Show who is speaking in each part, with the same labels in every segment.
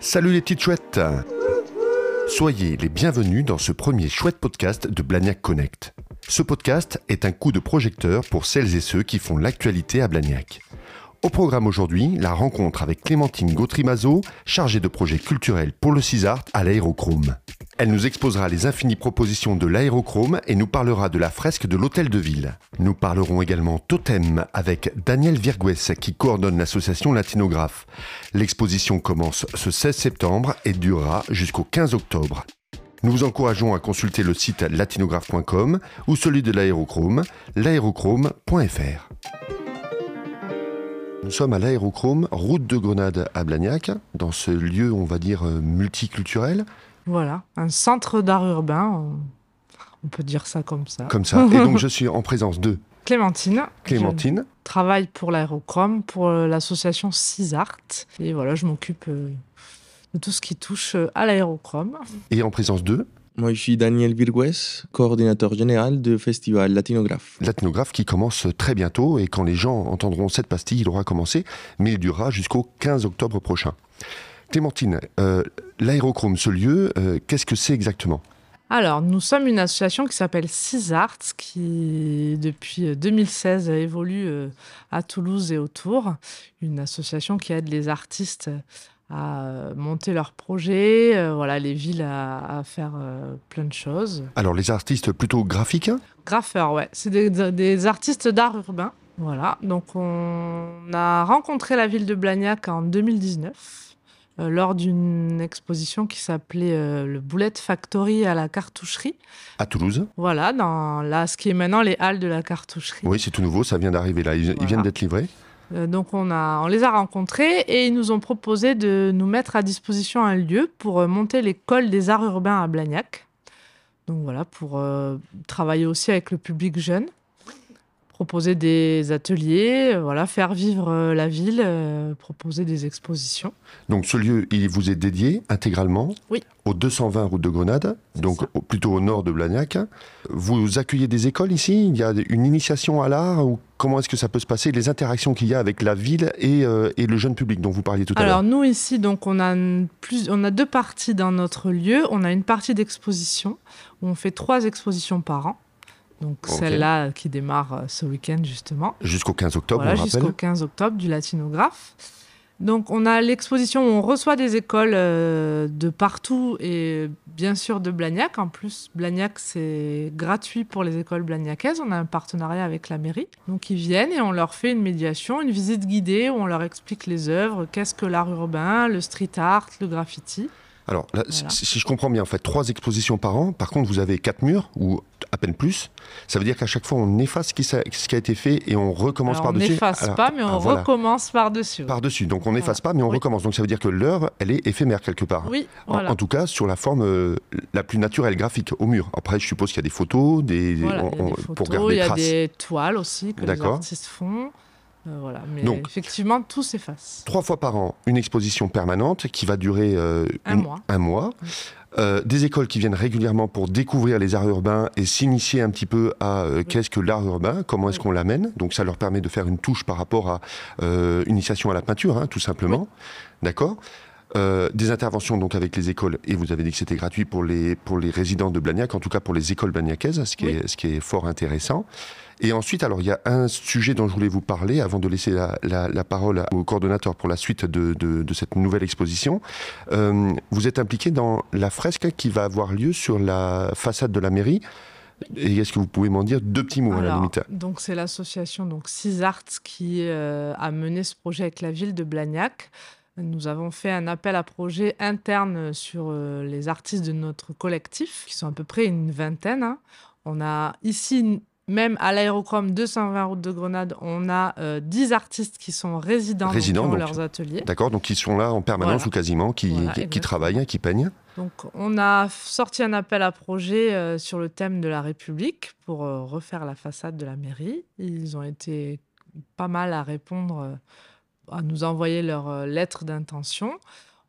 Speaker 1: Salut les petites chouettes Soyez les bienvenus dans ce premier chouette podcast de Blagnac Connect. Ce podcast est un coup de projecteur pour celles et ceux qui font l'actualité à Blagnac. Au programme aujourd'hui, la rencontre avec Clémentine Gautry-Mazot, chargée de projets culturels pour le CISART à l'aérochrome. Elle nous exposera les infinies propositions de l'aérochrome et nous parlera de la fresque de l'hôtel de ville. Nous parlerons également totem avec Daniel Virgües qui coordonne l'association Latinographe. L'exposition commence ce 16 septembre et durera jusqu'au 15 octobre. Nous vous encourageons à consulter le site latinographe.com ou celui de l'aérochrome, l'aérochrome.fr. Nous sommes à l'aérochrome, route de Grenade à Blagnac, dans ce lieu, on va dire, euh, multiculturel.
Speaker 2: Voilà, un centre d'art urbain, on peut dire ça comme ça.
Speaker 1: Comme ça. Et donc je suis en présence de
Speaker 2: Clémentine.
Speaker 1: Clémentine.
Speaker 2: Je travaille pour l'aérochrome, pour euh, l'association CISART. Et voilà, je m'occupe euh, de tout ce qui touche à l'aérochrome.
Speaker 1: Et en présence de
Speaker 3: moi, je suis Daniel Virgües, coordinateur général du festival Latinographe.
Speaker 1: Latinographe qui commence très bientôt et quand les gens entendront cette pastille, il aura commencé, mais il durera jusqu'au 15 octobre prochain. Clémentine, euh, l'aérochrome, ce lieu, euh, qu'est-ce que c'est exactement?
Speaker 2: Alors, nous sommes une association qui s'appelle CISART, qui depuis 2016 évolue euh, à Toulouse et autour. Une association qui aide les artistes à euh, monter leurs projets, euh, voilà, les villes à, faire euh, plein de choses.
Speaker 1: Alors les artistes plutôt graphiques hein?
Speaker 2: Graffeurs, ouais. C'est des, artistes d'art urbain. Voilà, donc on a rencontré la ville de Blagnac en 2019 lors d'une exposition qui s'appelait le Bullet Factory à la cartoucherie.
Speaker 1: À Toulouse
Speaker 2: Voilà, dans là, ce qui est maintenant les halles de la cartoucherie.
Speaker 1: Oui, c'est tout nouveau, ça vient d'arriver là, ils viennent d'être livrés.
Speaker 2: Euh, donc on, les a rencontrés et ils nous ont proposé de nous mettre à disposition un lieu pour euh, monter l'école des arts urbains à Blagnac. Donc voilà, pour euh, travailler aussi avec le public jeune proposer des ateliers, euh, voilà, faire vivre euh, la ville, euh, proposer des expositions.
Speaker 1: Donc ce lieu, il vous est dédié intégralement
Speaker 2: oui.
Speaker 1: au 220 route de Grenade, donc plutôt au nord de Blagnac. Vous accueillez des écoles ici? Il y a une initiation à l'art ou comment est-ce que ça peut se passer? Les interactions qu'il y a avec la ville et, et, le jeune public dont vous parliez tout à l'heure
Speaker 2: Alors nous ici, donc on a, plus, on a deux parties dans notre lieu. On a une partie d'exposition où on fait trois expositions par an. Donc celle-là qui démarre euh, ce week-end justement.
Speaker 1: Jusqu'au 15 octobre,
Speaker 2: voilà, Jusqu'au 15 octobre du latinographe. Donc on a l'exposition où on reçoit des écoles euh, de partout et bien sûr de Blagnac. En plus, Blagnac, c'est gratuit pour les écoles blagnacaises. On a un partenariat avec la mairie. Donc ils viennent et on leur fait une médiation, une visite guidée où on leur explique les œuvres, qu'est-ce que l'art urbain, le street art, le graffiti.
Speaker 1: Alors, si je comprends bien, en fait, trois expositions par an. Par contre, vous avez quatre murs ou à peine plus. Ça veut dire qu'à chaque fois, on efface ce qui, a été fait et on recommence par-dessus.
Speaker 2: On n'efface pas, mais on ah, recommence par-dessus.
Speaker 1: Par-dessus. Donc, on n'efface pas, mais on recommence. Donc, ça veut dire que l'œuvre, elle est éphémère quelque part.
Speaker 2: Oui.
Speaker 1: En, tout cas, sur la forme euh, la plus naturelle, graphique, au mur. Après, je suppose qu'il y a des photos, des,
Speaker 2: il y a des photos, pour garder Il y a des toiles aussi que les artistes font. Euh, voilà. Mais Donc, effectivement, tout s'efface.
Speaker 1: Trois fois par an, une exposition permanente qui va durer
Speaker 2: euh, un, mois.
Speaker 1: un mois. Euh, des écoles qui vignent régulièrement pour découvrir les arts urbains et s'initier un petit peu à qu'est-ce que l'art urbain, comment est-ce qu'on l'amène. Donc ça leur permet de faire une touche par rapport à initiation à la peinture, hein, tout simplement. D'accord? Des interventions donc avec les écoles, et vous avez dit que c'était gratuit pour les, pour les résidents de Blagnac, en tout cas pour les écoles blagnacaises, ce qui, est, ce qui est fort intéressant. Et ensuite, alors il y a un sujet dont je voulais vous parler avant de laisser la, parole au coordonnateur pour la suite de, cette nouvelle exposition. Euh, vous êtes impliqué dans la fresque qui va avoir lieu sur la façade de la mairie. Et est-ce que vous pouvez m'en dire deux petits mots à la limite?
Speaker 2: Donc c'est l'association donc CISART qui euh, a mené ce projet avec la ville de Blagnac. Nous avons fait un appel à projet interne sur euh, les artistes de notre collectif, qui sont à peu près une vingtaine. Hein. On a ici même à l'aérochrome 220 route de Grenade, on a 10 euh, artistes qui sont résidents, dans leurs ateliers.
Speaker 1: D'accord, donc ils sont là en permanence ou quasiment, qui, qui, travaillent, qui peignent.
Speaker 2: Donc on a sorti un appel à projet euh, sur le thème de la République pour euh, refaire la façade de la mairie. Ils ont été pas mal à répondre, à nous envoyer leurs lettres d'intention.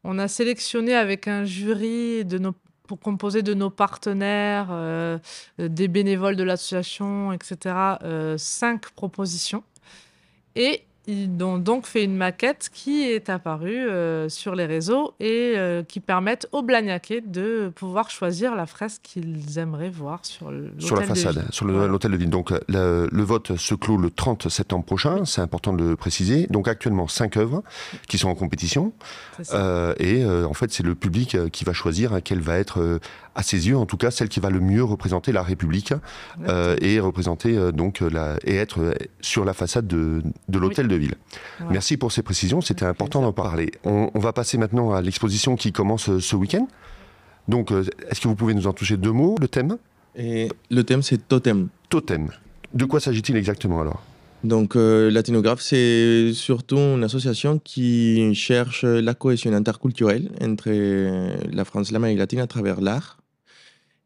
Speaker 2: On a sélectionné avec un jury de pour composer de nos partenaires, euh, des bénévoles de l'association, etc., euh, cinq propositions. Et ils ont donc fait une maquette qui est apparue euh, sur les réseaux et euh, qui permettent aux Blagnacais de pouvoir choisir la fresque qu'ils aimeraient voir sur l'hôtel
Speaker 1: Sur la
Speaker 2: de
Speaker 1: façade,
Speaker 2: ville.
Speaker 1: sur l'hôtel de ville. Donc le, le vote se clôt le 30 septembre prochain, c'est important de le préciser. Donc actuellement, cinq œuvres qui sont en compétition. Euh, et euh, en fait, c'est le public euh, qui va choisir hein, quelle va être, euh, à ses yeux en tout cas, celle qui va le mieux représenter la République euh, et représenter euh, donc euh, la, et être euh, sur la façade de, de l'hôtel de ville. Merci pour ces précisions, c'était important d'en parler. On, on va passer maintenant à l'exposition qui commence euh, ce week-end. Donc, euh, est-ce que vous pouvez nous en toucher deux mots, le thème?
Speaker 3: Et le thème, c'est totem.
Speaker 1: Totem. De quoi s'agit-il exactement alors?
Speaker 3: Donc, euh, Latinographe, c'est surtout une association qui cherche la cohésion interculturelle entre euh, la France et l'Amérique latine à travers l'art.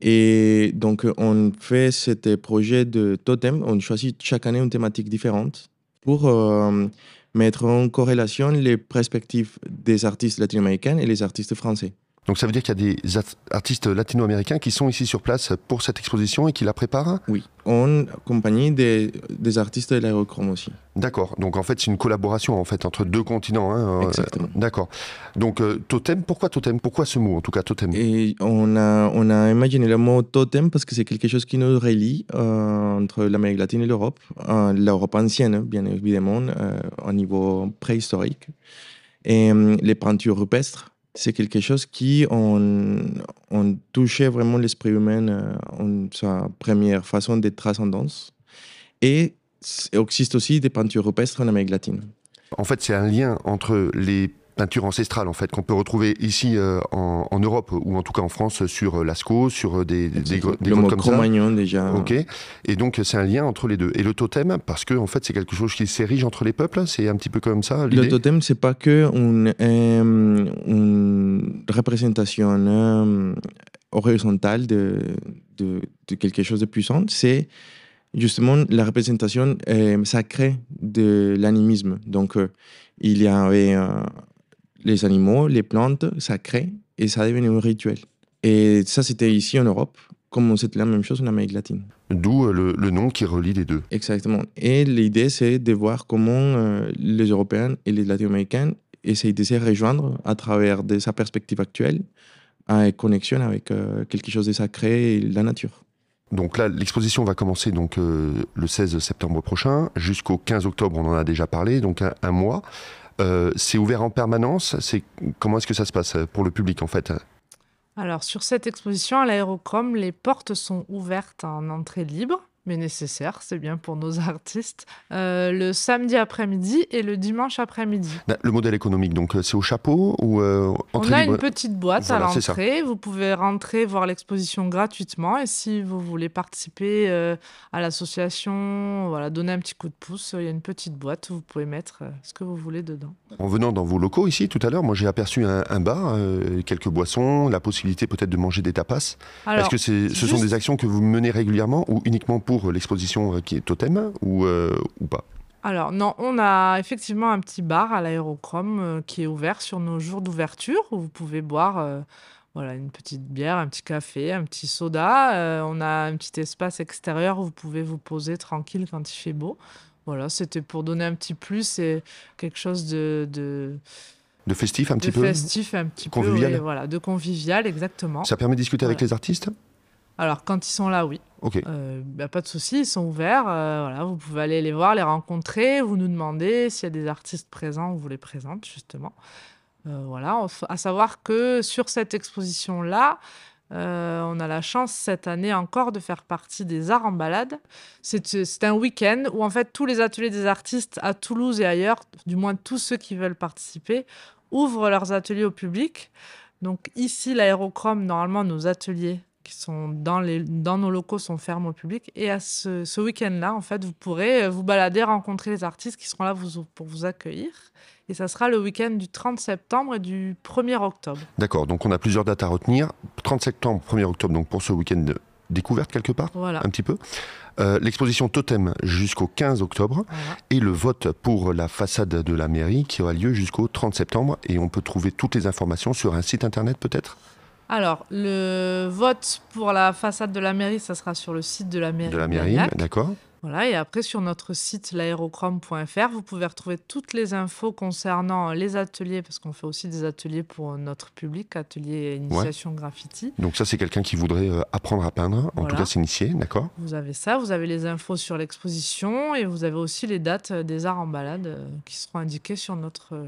Speaker 3: Et donc, on fait ce projet de totem. On choisit chaque année une thématique différente pour euh, mettre en corrélation les perspectives des artistes latino-américains et les artistes français.
Speaker 1: Donc ça veut dire qu'il y a des artistes latino-américains qui sont ici sur place pour cette exposition et qui la préparent?
Speaker 3: Oui, en compagnie des, des artistes de l'aérochrome aussi.
Speaker 1: D'accord. Donc en fait, c'est une collaboration en fait entre deux continents. hein, euh,
Speaker 3: Exactement.
Speaker 1: D'accord. Donc euh, totem, pourquoi totem? Pourquoi ce mot en tout cas totem?
Speaker 3: Et on a, on a imaginé le mot totem parce que c'est quelque chose qui nous relie euh, entre l'Amérique latine et l'Europe. Euh, L'Europe ancienne, bien évidemment, au niveau préhistorique. Et les peintures rupestres, c'est quelque chose qui ont, ont touché vraiment l'esprit humain euh, en sa première façon de transcendance. Et il existe aussi des peintures rupestres en Amérique latine.
Speaker 1: En fait, c'est un lien entre les peintures ancestrales en fait qu'on peut retrouver ici euh, en, en Europe ou en tout cas en France sur euh, Lascaux, sur euh, des, des, des, grottes comme ça.
Speaker 3: Cro-Magnon déjà.
Speaker 1: Ok. Et donc c'est un lien entre les deux. Et le totem, parce que en fait c'est quelque chose qui s'érige entre les peuples. C'est un petit peu comme ça
Speaker 3: Le totem, c'est pas que une, euh, une représentation euh, horizontale de, de, de quelque chose de puissant, c'est justement la représentation euh, sacrée de l'animisme. Donc, euh, il y avait euh, les animaux, les plantes sacrées, et ça devenait un rituel. Et ça, c'était ici en Europe, comme c'était la même chose en Amérique latine.
Speaker 1: D'où euh, le, le nom qui relie les deux.
Speaker 3: Exactement. Et l'idée, c'est de voir comment euh, les Européens et les Latino-Américains essayent de se rejoindre à travers de sa perspective actuelle, en connexion avec euh, quelque chose de sacré et la nature.
Speaker 1: Donc là, l'exposition va commencer donc euh, le 16 septembre prochain jusqu'au 15 octobre. On en a déjà parlé, donc un, un mois. Euh, c'est ouvert en permanence? Comment est-ce que ça se passe euh, pour le public en fait?
Speaker 2: Alors, sur cette exposition à l'aérochrome, les portes sont ouvertes en entrée libre, mais nécessaire, c'est bien pour nos artistes, euh, le samedi après-midi et le dimanche après-midi.
Speaker 1: Le modèle économique, donc euh, c'est au chapeau ou euh,
Speaker 2: On a
Speaker 1: libre
Speaker 2: une petite boîte
Speaker 1: Voilà,
Speaker 2: à l'entrée. Vous pouvez rentrer voir l'exposition gratuitement. Et si vous voulez participer euh, à l'association, voilà, donner un petit coup de pouce, il y a une petite boîte où vous pouvez mettre ce que vous voulez dedans.
Speaker 1: En venant dans vos locaux ici tout à l'heure, moi j'ai aperçu un, un bar, quelques boissons, la possibilité peut-être de manger des tapas. Est-ce que c'est, ce sont des actions que vous menez régulièrement ou uniquement pour l'exposition euh, qui est totem ou, euh, ou pas?
Speaker 2: Alors non, on a effectivement un petit bar à l'aérochrome euh, qui est ouvert sur nos jours d'ouverture où vous pouvez boire euh, voilà, une petite bière, un petit café, un petit soda. Euh, on a un petit espace extérieur où vous pouvez vous poser tranquille quand il fait beau. Voilà, c'était pour donner un petit plus et quelque chose de, de,
Speaker 1: De festif un
Speaker 2: de
Speaker 1: petit peu
Speaker 2: festif, un petit
Speaker 1: Convivial.
Speaker 2: peu, oui, voilà, de convivial, exactement.
Speaker 1: Ça permet de discuter avec les artistes?
Speaker 2: Alors quand ils sont là, oui.
Speaker 1: Ok.
Speaker 2: Euh, bah, pas de souci, ils sont ouverts. euh, voilà, vous pouvez aller les voir, les rencontrer. Vous nous demandez s'il y a des artistes présents, on vous les présente justement. Euh, voilà, on f- à savoir que sur cette exposition-là, euh, on a la chance cette année encore de faire partie des arts en balade. C'est c'est un week-end où en fait tous les ateliers des artistes à Toulouse et ailleurs, du moins tous ceux qui veulent participer, ouvrent leurs ateliers au public. Donc ici, l'aérochrome, normalement, nos ateliers qui sont dans, les, dans nos locaux sont fermés au public. Et à ce, ce week-end-là, en fait, vous pourrez euh, vous balader, rencontrer les artistes qui seront là vous- pour vous accueillir. Et ça sera le week-end du 30 septembre et du 1er octobre.
Speaker 1: D'accord, donc on a plusieurs dates à retenir. 30 septembre, 1er octobre, donc pour ce week-end de découverte quelque part,
Speaker 2: Voilà.
Speaker 1: un petit peu. Euh, L'exposition Totem jusqu'au 15 octobre
Speaker 2: Voilà.
Speaker 1: et le vote pour la façade de la mairie qui aura lieu jusqu'au 30 septembre. Et on peut trouver toutes les informations sur un site internet peut-être?
Speaker 2: Alors, le vote pour la façade de la mairie, ça sera sur le site de la mairie.
Speaker 1: de la mairie, d'accord
Speaker 2: Voilà, et après sur notre site l'aérochrome.fr, vous pouvez retrouver toutes les infos concernant les ateliers, parce qu'on fait aussi des ateliers pour notre public, ateliers initiation graffiti.
Speaker 1: Donc ça, c'est quelqu'un qui voudrait euh, apprendre à peindre, en tout cas s'initier, d'accord
Speaker 2: Vous avez ça, vous avez les infos sur l'exposition et vous avez aussi les dates euh, des arts en balade euh, qui seront indiquées sur notre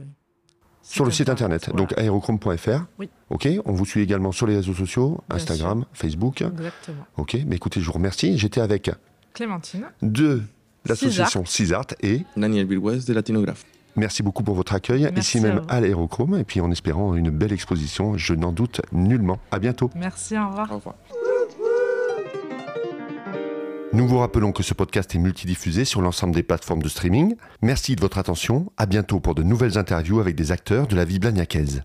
Speaker 1: Sur le site internet,
Speaker 2: Voilà.
Speaker 1: donc aérochrome.fr.
Speaker 2: Oui.
Speaker 1: Ok, on vous suit également sur les réseaux sociaux,
Speaker 2: Bien
Speaker 1: Instagram, Facebook.
Speaker 2: Exactement.
Speaker 1: Ok, mais écoutez, je vous remercie. J'étais avec
Speaker 2: Clémentine.
Speaker 1: de l'association Cisart et
Speaker 3: Daniel Vilwes de Latinographe.
Speaker 1: merci beaucoup pour votre accueil
Speaker 2: Merci
Speaker 1: ici
Speaker 2: à
Speaker 1: même
Speaker 2: vous.
Speaker 1: à l'aérochrome et puis en espérant une belle exposition, je n'en doute nullement. À bientôt.
Speaker 2: Merci, au revoir.
Speaker 3: Au revoir.
Speaker 1: Nous vous rappelons que ce podcast est multidiffusé sur l'ensemble des plateformes de streaming. Merci de votre attention. À bientôt pour de nouvelles interviews avec des acteurs de la vie blagnacaise.